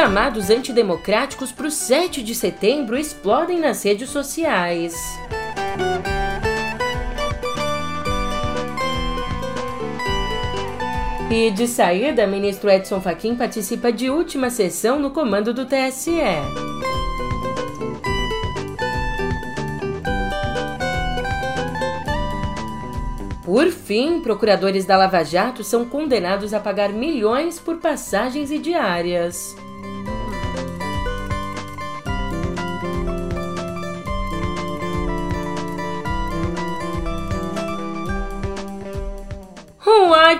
Chamados antidemocráticos para o 7 de setembro explodem nas redes sociais. E de saída, ministro Edson Fachin participa de última sessão no comando do TSE. Por fim, procuradores da Lava Jato são condenados a pagar milhões por passagens e diárias.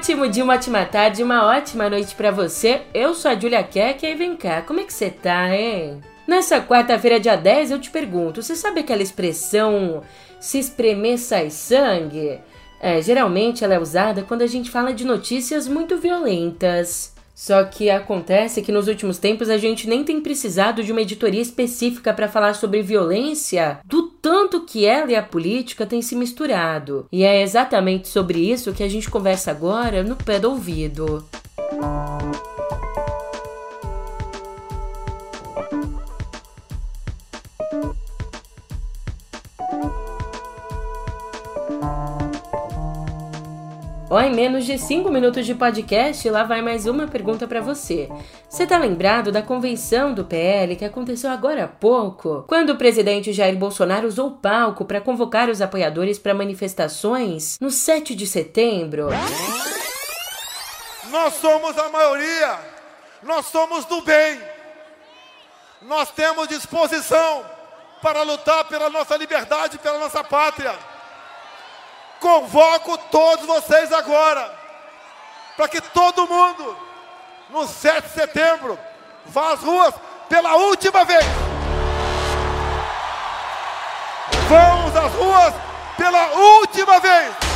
Ótimo dia, uma ótima tarde, uma ótima noite para você. Eu sou a Julia Keck e vem cá, como é que você tá, hein? Nessa quarta-feira, dia 10, eu te pergunto, você sabe aquela expressão se espremer sai sangue? É, geralmente ela é usada quando a gente fala de notícias muito violentas. Só que acontece que nos últimos tempos a gente nem tem precisado de uma editoria específica para falar sobre violência, do tanto que ela e a política têm se misturado. E é exatamente sobre isso que a gente conversa agora no pé do ouvido. Música Ó, em menos de 5 minutos de podcast, lá vai mais uma pergunta para você. Você tá lembrado da convenção do PL que aconteceu agora há pouco, quando o presidente Jair Bolsonaro usou o palco para convocar os apoiadores para manifestações no 7 de setembro? Nós somos a maioria. Nós somos do bem. Nós temos disposição para lutar pela nossa liberdade, pela nossa pátria. Convoco todos vocês agora, para que todo mundo, no 7 de setembro, vá às ruas pela última vez. Vamos às ruas pela última vez.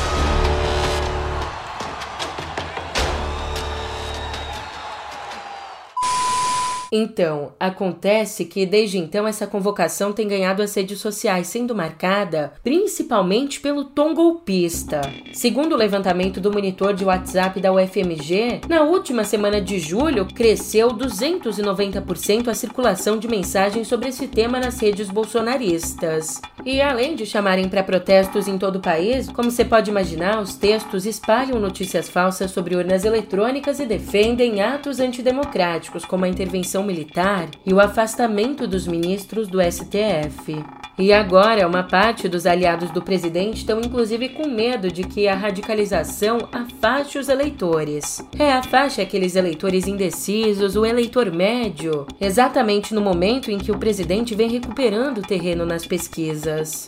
Então, acontece que desde então essa convocação tem ganhado as redes sociais, sendo marcada principalmente pelo tom golpista. Segundo o levantamento do monitor de WhatsApp da UFMG, na última semana de julho cresceu 290% a circulação de mensagens sobre esse tema nas redes bolsonaristas. E além de chamarem para protestos em todo o país, como você pode imaginar, os textos espalham notícias falsas sobre urnas eletrônicas e defendem atos antidemocráticos, como a intervenção militar e o afastamento dos ministros do STF. E agora, uma parte dos aliados do presidente estão inclusive com medo de que a radicalização afaste os eleitores. É, afaste aqueles eleitores indecisos, o eleitor médio, exatamente no momento em que o presidente vem recuperando terreno nas pesquisas.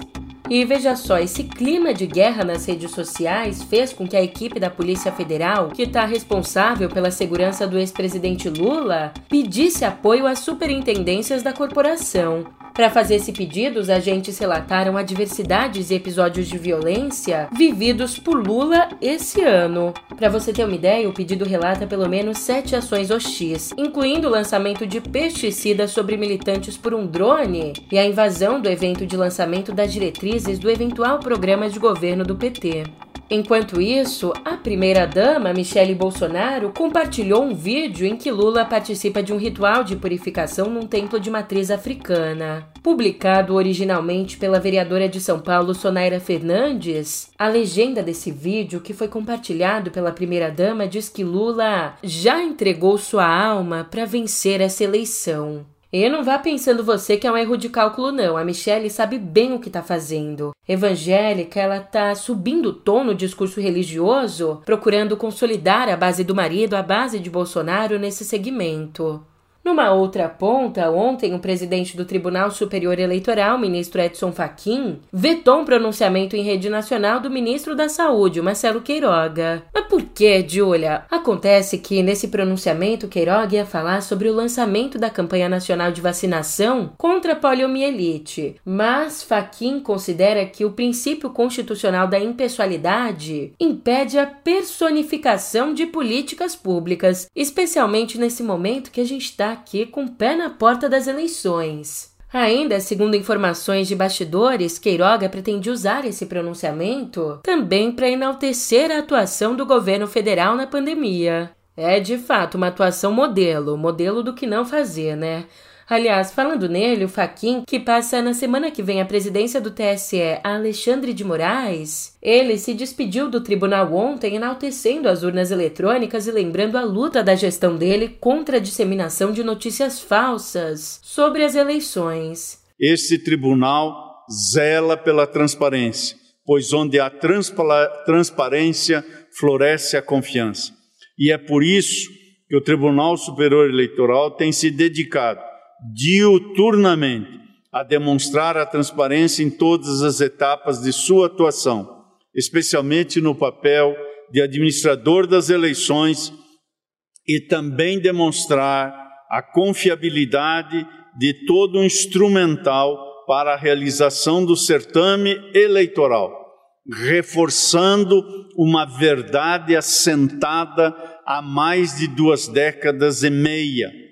E veja só, esse clima de guerra nas redes sociais fez com que a equipe da Polícia Federal, que está responsável pela segurança do ex-presidente Lula, pedisse apoio às superintendências da corporação. Para fazer esse pedido, os agentes relataram a diversidades e episódios de violência vividos por Lula esse ano. Para você ter uma ideia, o pedido relata pelo menos sete ações hostis, incluindo o lançamento de pesticidas sobre militantes por um drone e a invasão do evento de lançamento das diretrizes do eventual programa de governo do PT. Enquanto isso, a primeira-dama, Michele Bolsonaro, compartilhou um vídeo em que Lula participa de um ritual de purificação num templo de matriz africana. Publicado originalmente pela vereadora de São Paulo, Sonaira Fernandes, a legenda desse vídeo, que foi compartilhado pela primeira-dama, diz que Lula já entregou sua alma para vencer essa eleição. E não vá pensando você que é um erro de cálculo, não. A Michelle sabe bem o que está fazendo. Evangélica, ela tá subindo o tom no discurso religioso, procurando consolidar a base do marido, a base de Bolsonaro nesse segmento. Numa outra ponta, ontem o presidente do Tribunal Superior Eleitoral, ministro Edson Fachin, vetou um pronunciamento em rede nacional do ministro da Saúde, Marcelo Queiroga. Mas por que, Julia? Acontece que nesse pronunciamento Queiroga ia falar sobre o lançamento da campanha nacional de vacinação contra a poliomielite, mas Fachin considera que o princípio constitucional da impessoalidade impede a personificação de políticas públicas, especialmente nesse momento que a gente está aqui com o pé na porta das eleições. Ainda, segundo informações de bastidores, Queiroga pretende usar esse pronunciamento também para enaltecer a atuação do governo federal na pandemia. É de fato uma atuação modelo, modelo do que não fazer, né? Aliás, falando nele, o Faquin, que passa na semana que vem a presidência do TSE a Alexandre de Moraes, ele se despediu do tribunal ontem enaltecendo as urnas eletrônicas e lembrando a luta da gestão dele contra a disseminação de notícias falsas sobre as eleições. Este tribunal zela pela transparência, pois onde há transparência floresce a confiança. E é por isso que o Tribunal Superior Eleitoral tem se dedicado diuturnamente a demonstrar a transparência em todas as etapas de sua atuação, especialmente no papel de administrador das eleições e também demonstrar a confiabilidade de todo o instrumental para a realização do certame eleitoral, reforçando uma verdade assentada há mais de duas décadas e meia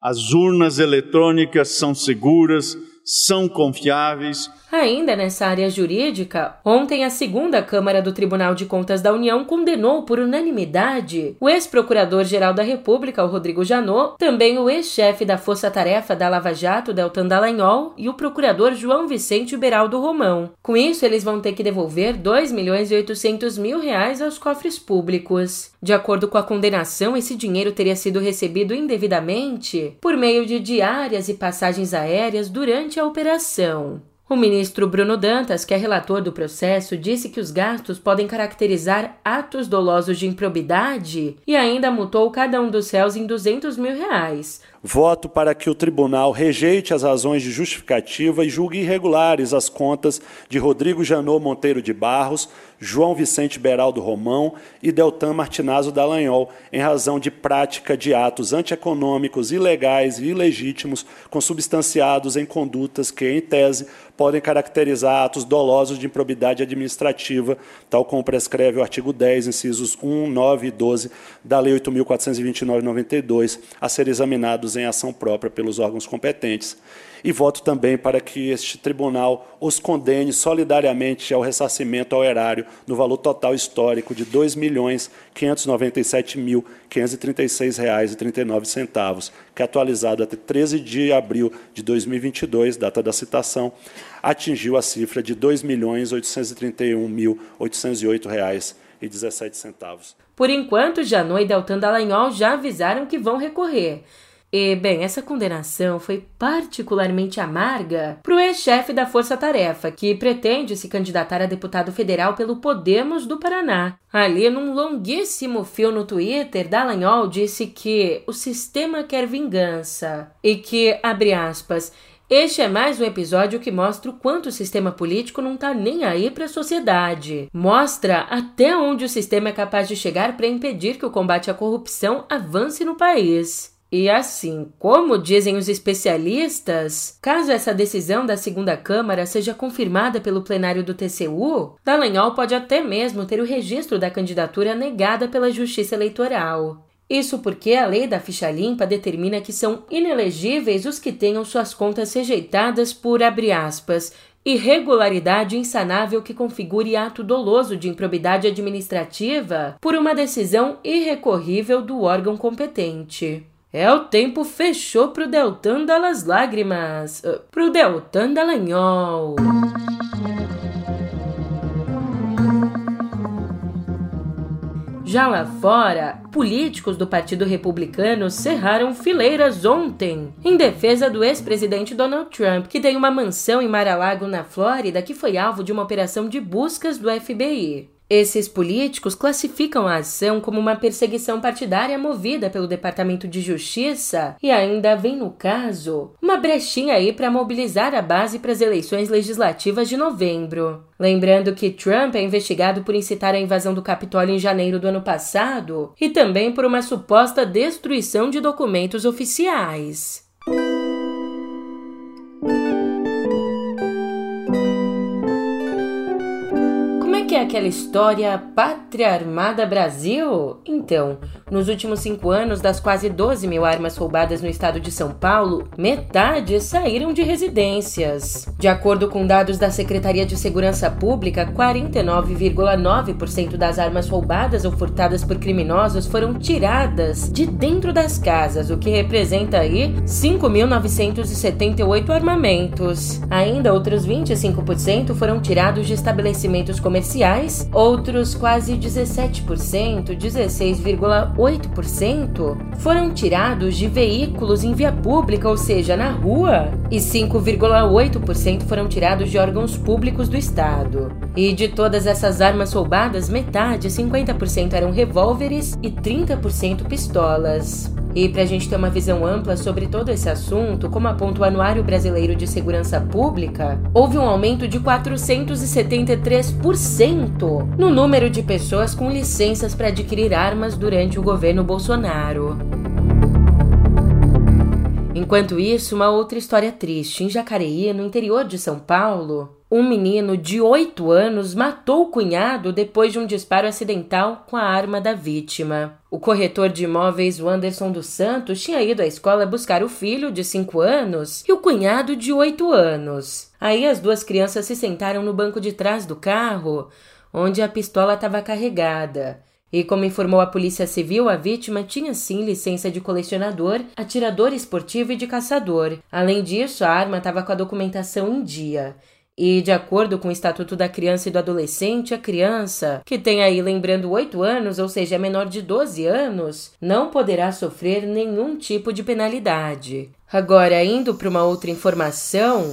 as urnas eletrônicas são seguras, são confiáveis. Ainda nessa área jurídica, ontem a segunda Câmara do Tribunal de Contas da União condenou por unanimidade o ex-procurador-geral da República, o Rodrigo Janot, também o ex-chefe da Força Tarefa da Lava Jato, Deltan Dallagnol, e o procurador João Vicente Beraldo Romão. Com isso, eles vão ter que devolver 2 milhões e 800 mil reais aos cofres públicos. De acordo com a condenação, esse dinheiro teria sido recebido indevidamente por meio de diárias e passagens aéreas durante a operação. O ministro Bruno Dantas, que é relator do processo, disse que os gastos podem caracterizar atos dolosos de improbidade e ainda multou cada um dos réus em 200 mil reais, Voto para que o tribunal rejeite as razões de justificativa e julgue irregulares as contas de Rodrigo Janot Monteiro de Barros, João Vicente Beraldo Romão e Deltan Martinazzo Dallagnol, em razão de prática de atos antieconômicos, ilegais e ilegítimos, consubstanciados em condutas que, em tese, podem caracterizar atos dolosos de improbidade administrativa, tal como prescreve o artigo 10, incisos 1, 9 e 12 da Lei 8.429-92, a ser examinados em ação própria pelos órgãos competentes. E voto também para que este tribunal os condene solidariamente ao ressarcimento ao erário no valor total histórico de R$ 2.597.536,39, que é atualizado até 13 de abril de 2022, data da citação, atingiu a cifra de R$ 2.831.808,17. Por enquanto, Janot e Deltan Dallagnol já avisaram que vão recorrer. E, bem, essa condenação foi particularmente amarga para o ex-chefe da Força Tarefa, que pretende se candidatar a deputado federal pelo Podemos do Paraná. Ali, num longuíssimo fio no Twitter, Dallagnol disse que o sistema quer vingança e que, abre aspas, este é mais um episódio que mostra o quanto o sistema político não tá nem aí para a sociedade. Mostra até onde o sistema é capaz de chegar para impedir que o combate à corrupção avance no país. E assim, como dizem os especialistas, caso essa decisão da segunda Câmara seja confirmada pelo plenário do TCU, Dallagnol pode até mesmo ter o registro da candidatura negada pela Justiça Eleitoral. Isso porque a lei da ficha limpa determina que são inelegíveis os que tenham suas contas rejeitadas por, abre aspas, irregularidade insanável que configure ato doloso de improbidade administrativa por uma decisão irrecorrível do órgão competente. É o tempo fechou pro Deltan das Lágrimas, uh, pro Deltan Dallagnol. Já lá fora, políticos do Partido Republicano cerraram fileiras ontem em defesa do ex-presidente Donald Trump, que tem uma mansão em Mar-a-Lago, na Flórida, que foi alvo de uma operação de buscas do FBI. Esses políticos classificam a ação como uma perseguição partidária movida pelo Departamento de Justiça e ainda vem no caso uma brechinha aí para mobilizar a base para as eleições legislativas de novembro. Lembrando que Trump é investigado por incitar a invasão do Capitólio em janeiro do ano passado e também por uma suposta destruição de documentos oficiais. Que é aquela história Pátria Armada Brasil? Então, Nos últimos cinco anos, das quase 12 mil armas roubadas no estado de São Paulo, metade saíram de residências. De acordo com dados da Secretaria de Segurança Pública, 49,9% das armas roubadas ou furtadas por criminosos foram tiradas de dentro das casas, o que representa aí 5.978 armamentos. Ainda outros 25% foram tirados de estabelecimentos comerciais, outros quase 17%, 16,8%, foram tirados de veículos em via pública, ou seja, na rua, e 5,8% foram tirados de órgãos públicos do Estado. E de todas essas armas roubadas, metade, 50% eram revólveres e 30% pistolas. E para a gente ter uma visão ampla sobre todo esse assunto, como aponta o Anuário Brasileiro de Segurança Pública, houve um aumento de 473% no número de pessoas com licenças para adquirir armas durante o governo Bolsonaro. Enquanto isso, uma outra história triste. Em Jacareí, no interior de São Paulo, um menino de 8 anos matou o cunhado depois de um disparo acidental com a arma da vítima. O corretor de imóveis Wanderson dos Santos tinha ido à escola buscar o filho de 5 anos e o cunhado de 8 anos. Aí as duas crianças se sentaram no banco de trás do carro, onde a pistola estava carregada. E como informou a Polícia Civil, a vítima tinha sim licença de colecionador, atirador esportivo e de caçador. Além disso, a arma estava com a documentação em dia. E, de acordo com o Estatuto da Criança e do Adolescente, a criança, que tem aí lembrando 8 anos, ou seja, menor de 12 anos, não poderá sofrer nenhum tipo de penalidade. Agora, indo para uma outra informação,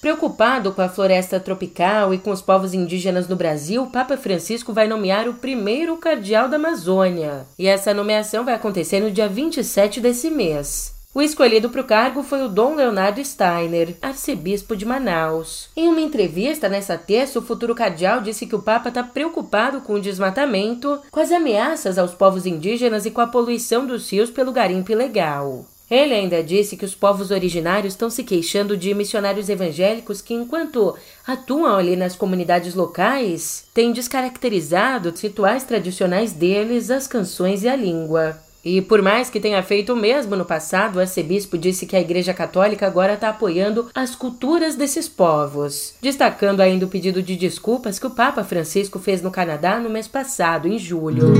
Preocupado com a floresta tropical e com os povos indígenas no Brasil, Papa Francisco vai nomear o primeiro cardeal da Amazônia. E essa nomeação vai acontecer no dia 27 desse mês. O escolhido para o cargo foi o Dom Leonardo Steiner, arcebispo de Manaus. Em uma entrevista nessa terça, o futuro cardeal disse que o Papa está preocupado com o desmatamento, com as ameaças aos povos indígenas e com a poluição dos rios pelo garimpo ilegal. Ele ainda disse que os povos originários estão se queixando de missionários evangélicos que, enquanto atuam ali nas comunidades locais, têm descaracterizado os rituais tradicionais deles, as canções e a língua. E por mais que tenha feito o mesmo no passado, o arcebispo disse que a Igreja Católica agora está apoiando as culturas desses povos, destacando ainda o pedido de desculpas que o Papa Francisco fez no Canadá no mês passado, em julho.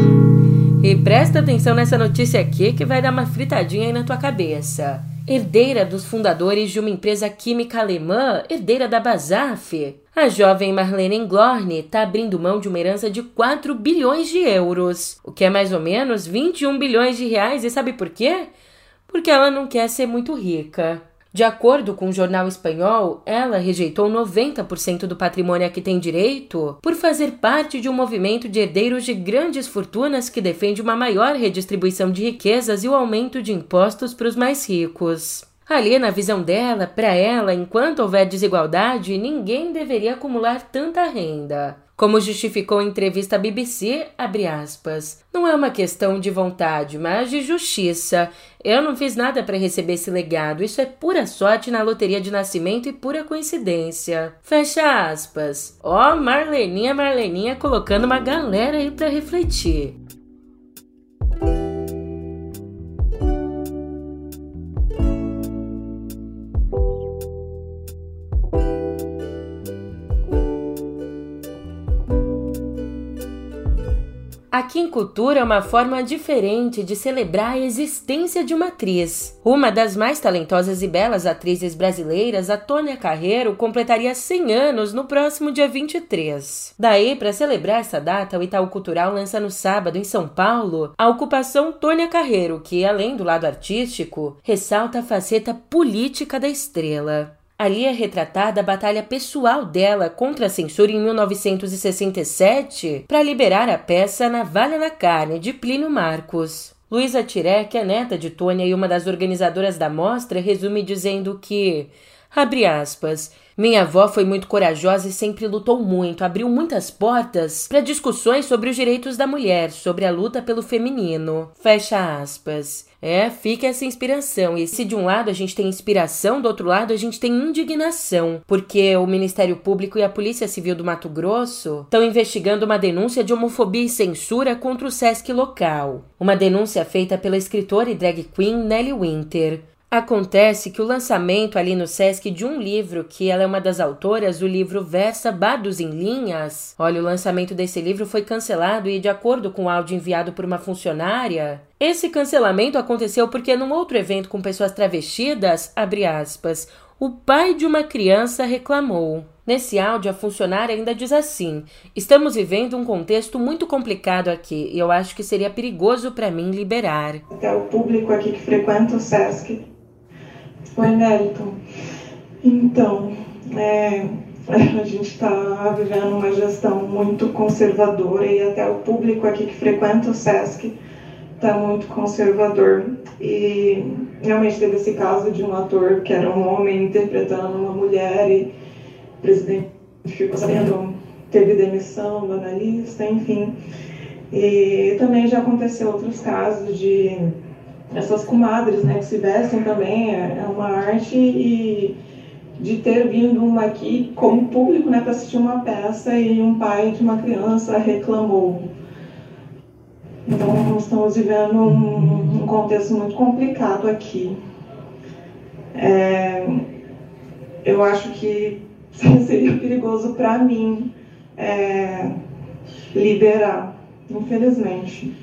E presta atenção nessa notícia aqui que vai dar uma fritadinha aí na tua cabeça. Herdeira dos fundadores de uma empresa química alemã, herdeira da Basaf, a jovem Marlene Englorne está abrindo mão de uma herança de 4 bilhões de euros, o que é mais ou menos 21 bilhões de reais, e sabe por quê? Porque ela não quer ser muito rica. De acordo com o um jornal espanhol, ela rejeitou 90% do patrimônio a que tem direito por fazer parte de um movimento de herdeiros de grandes fortunas que defende uma maior redistribuição de riquezas e o aumento de impostos para os mais ricos. Ali, na visão dela, para ela, enquanto houver desigualdade, ninguém deveria acumular tanta renda. Como justificou em entrevista à BBC, aspas, não é uma questão de vontade, mas de justiça. Eu não fiz nada para receber esse legado, isso é pura sorte na loteria de nascimento e pura coincidência. Fecha aspas. Ó, oh, Marleninha, Marleninha colocando uma galera aí para refletir. Aqui em Cultura é uma forma diferente de celebrar a existência de uma atriz. Uma das mais talentosas e belas atrizes brasileiras, a Tônia Carreiro, completaria 100 anos no próximo dia 23. Daí, para celebrar essa data, o Itaú Cultural lança no sábado, em São Paulo, a ocupação Tônia Carreiro, que, além do lado artístico, ressalta a faceta política da estrela. Ali é retratada a batalha pessoal dela contra a censura em 1967 para liberar a peça Navalha na Carne, de Plínio Marcos. Luísa que é neta de Tônia e uma das organizadoras da mostra, resume dizendo que, abre aspas, minha avó foi muito corajosa e sempre lutou muito, abriu muitas portas para discussões sobre os direitos da mulher, sobre a luta pelo feminino. Fecha aspas. É, fica essa inspiração. E se de um lado a gente tem inspiração, do outro lado a gente tem indignação, porque o Ministério Público e a Polícia Civil do Mato Grosso estão investigando uma denúncia de homofobia e censura contra o SESC local. Uma denúncia feita pela escritora e drag queen Nelly Winter. Acontece que o lançamento ali no Sesc de um livro, que ela é uma das autoras do livro Versa Bardos em Linhas. Olha, o lançamento desse livro foi cancelado e, de acordo com o áudio enviado por uma funcionária, esse cancelamento aconteceu porque num outro evento com pessoas travestidas, abre aspas, o pai de uma criança reclamou. Nesse áudio, a funcionária ainda diz assim: Estamos vivendo um contexto muito complicado aqui e eu acho que seria perigoso para mim liberar. Até o público aqui que frequenta o SESC Oi, Nelton. Então, é, a gente está vivendo uma gestão muito conservadora e até o público aqui que frequenta o SESC está muito conservador. E realmente teve esse caso de um ator que era um homem interpretando uma mulher e o presidente ficou sabendo, teve demissão do analista, enfim. E também já aconteceu outros casos de essas comadres, né, que se vestem também, é, é uma arte e de ter vindo uma aqui como público, né, para assistir uma peça e um pai de uma criança reclamou. Então, estamos vivendo um, um contexto muito complicado aqui. É, eu acho que seria perigoso para mim é, liberar, infelizmente.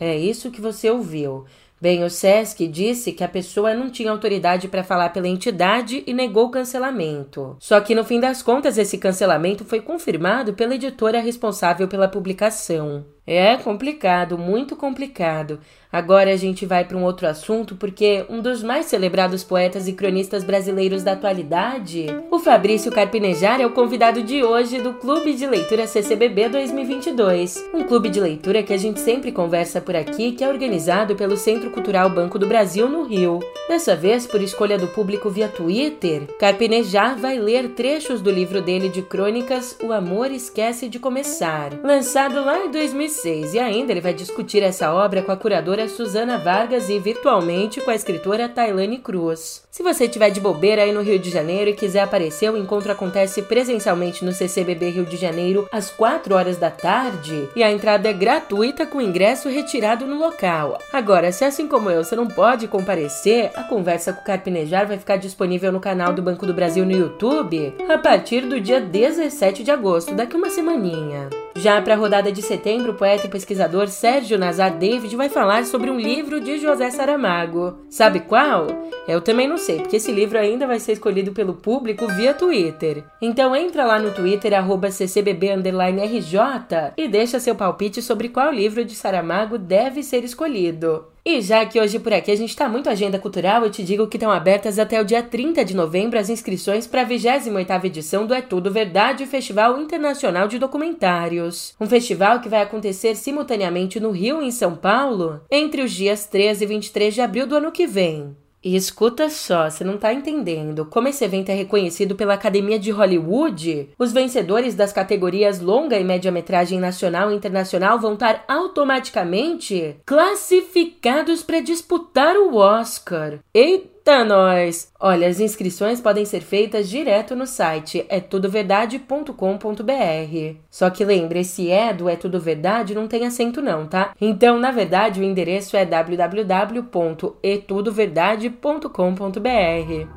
É isso que você ouviu. Bem, o SESC disse que a pessoa não tinha autoridade para falar pela entidade e negou o cancelamento. Só que no fim das contas, esse cancelamento foi confirmado pela editora responsável pela publicação. É complicado, muito complicado. Agora a gente vai para um outro assunto, porque um dos mais celebrados poetas e cronistas brasileiros da atualidade, o Fabrício Carpinejar, é o convidado de hoje do Clube de Leitura CCBB 2022. Um clube de leitura que a gente sempre conversa por aqui, que é organizado pelo Centro Cultural Banco do Brasil no Rio. Dessa vez, por escolha do público via Twitter, Carpinejar vai ler trechos do livro dele de crônicas O Amor Esquece de Começar, lançado lá em 2006, e ainda ele vai discutir essa obra com a curadora Susana Vargas e virtualmente com a escritora Tailane Cruz. Se você estiver de bobeira aí no Rio de Janeiro e quiser aparecer, o encontro acontece presencialmente no CCBB Rio de Janeiro às 4 horas da tarde e a entrada é gratuita com ingresso retirado no local. Agora, se assim como eu você não pode comparecer, a conversa com o Carpinejar vai ficar disponível no canal do Banco do Brasil no YouTube a partir do dia 17 de agosto, daqui uma semaninha. Já para a rodada de setembro, o poeta e pesquisador Sérgio Nazar David vai falar sobre um livro de José Saramago. Sabe qual? Eu também não sei, porque esse livro ainda vai ser escolhido pelo público via Twitter. Então entra lá no Twitter, ccbb_rj e deixa seu palpite sobre qual livro de Saramago deve ser escolhido. E já que hoje por aqui a gente está muito agenda cultural, eu te digo que estão abertas até o dia 30 de novembro as inscrições para a 28ª edição do É Tudo Verdade Festival Internacional de Documentários. Um festival que vai acontecer simultaneamente no Rio e em São Paulo entre os dias 13 e 23 de abril do ano que vem. E escuta só, você não tá entendendo. Como esse evento é reconhecido pela Academia de Hollywood, os vencedores das categorias longa e média-metragem nacional e internacional vão estar automaticamente classificados para disputar o Oscar. Eita! Eita, nós! Olha, as inscrições podem ser feitas direto no site é tudoverdade.com.br. Só que lembre, esse é do É Tudo Verdade não tem acento não, tá? Então, na verdade, o endereço é www.etudoverdade.com.br.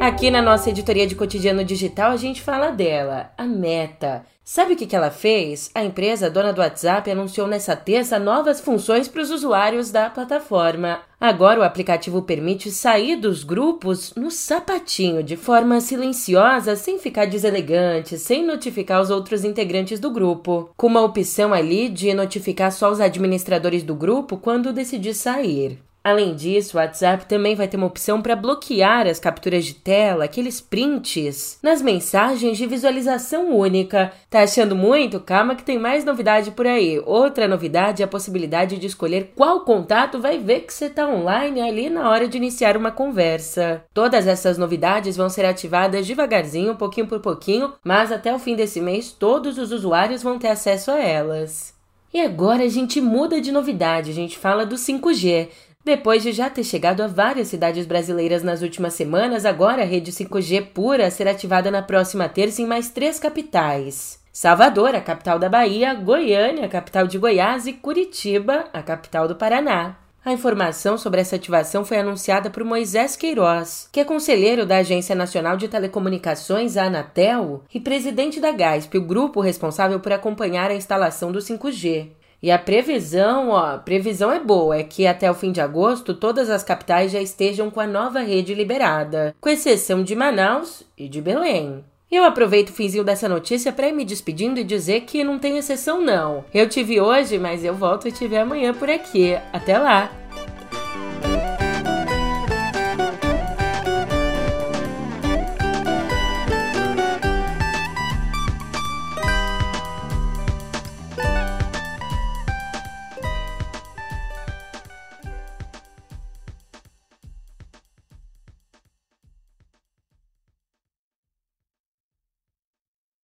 Aqui na nossa editoria de cotidiano digital a gente fala dela, a Meta. Sabe o que, ela fez? A empresa dona do WhatsApp anunciou nessa terça novas funções para os usuários da plataforma. Agora o aplicativo permite sair dos grupos no sapatinho, de forma silenciosa, sem ficar deselegante, sem notificar os outros integrantes do grupo. Com uma opção ali de notificar só os administradores do grupo quando decidir sair. Além disso, o WhatsApp também vai ter uma opção para bloquear as capturas de tela, aqueles prints, nas mensagens de visualização única. Tá achando muito? Calma que tem mais novidade por aí. Outra novidade é a possibilidade de escolher qual contato vai ver que você está online ali na hora de iniciar uma conversa. Todas essas novidades vão ser ativadas devagarzinho, pouquinho por pouquinho, mas até o fim desse mês todos os usuários vão ter acesso a elas. E agora a gente muda de novidade, a gente fala do 5G. Depois de já ter chegado a várias cidades brasileiras nas últimas semanas, agora a rede 5G pura será ativada na próxima terça em mais três capitais. Salvador, a capital da Bahia, Goiânia, a capital de Goiás e Curitiba, a capital do Paraná. A informação sobre essa ativação foi anunciada por Moisés Queiroz, que é conselheiro da Agência Nacional de Telecomunicações, a Anatel, e presidente da GASP, o grupo responsável por acompanhar a instalação do 5G. E a previsão, ó, a previsão é boa, é que até o fim de agosto todas as capitais já estejam com a nova rede liberada, com exceção de Manaus e de Belém. Eu aproveito o finzinho dessa notícia para ir me despedindo e dizer que não tem exceção não. Eu tive hoje, mas eu volto e tive amanhã por aqui. Até lá!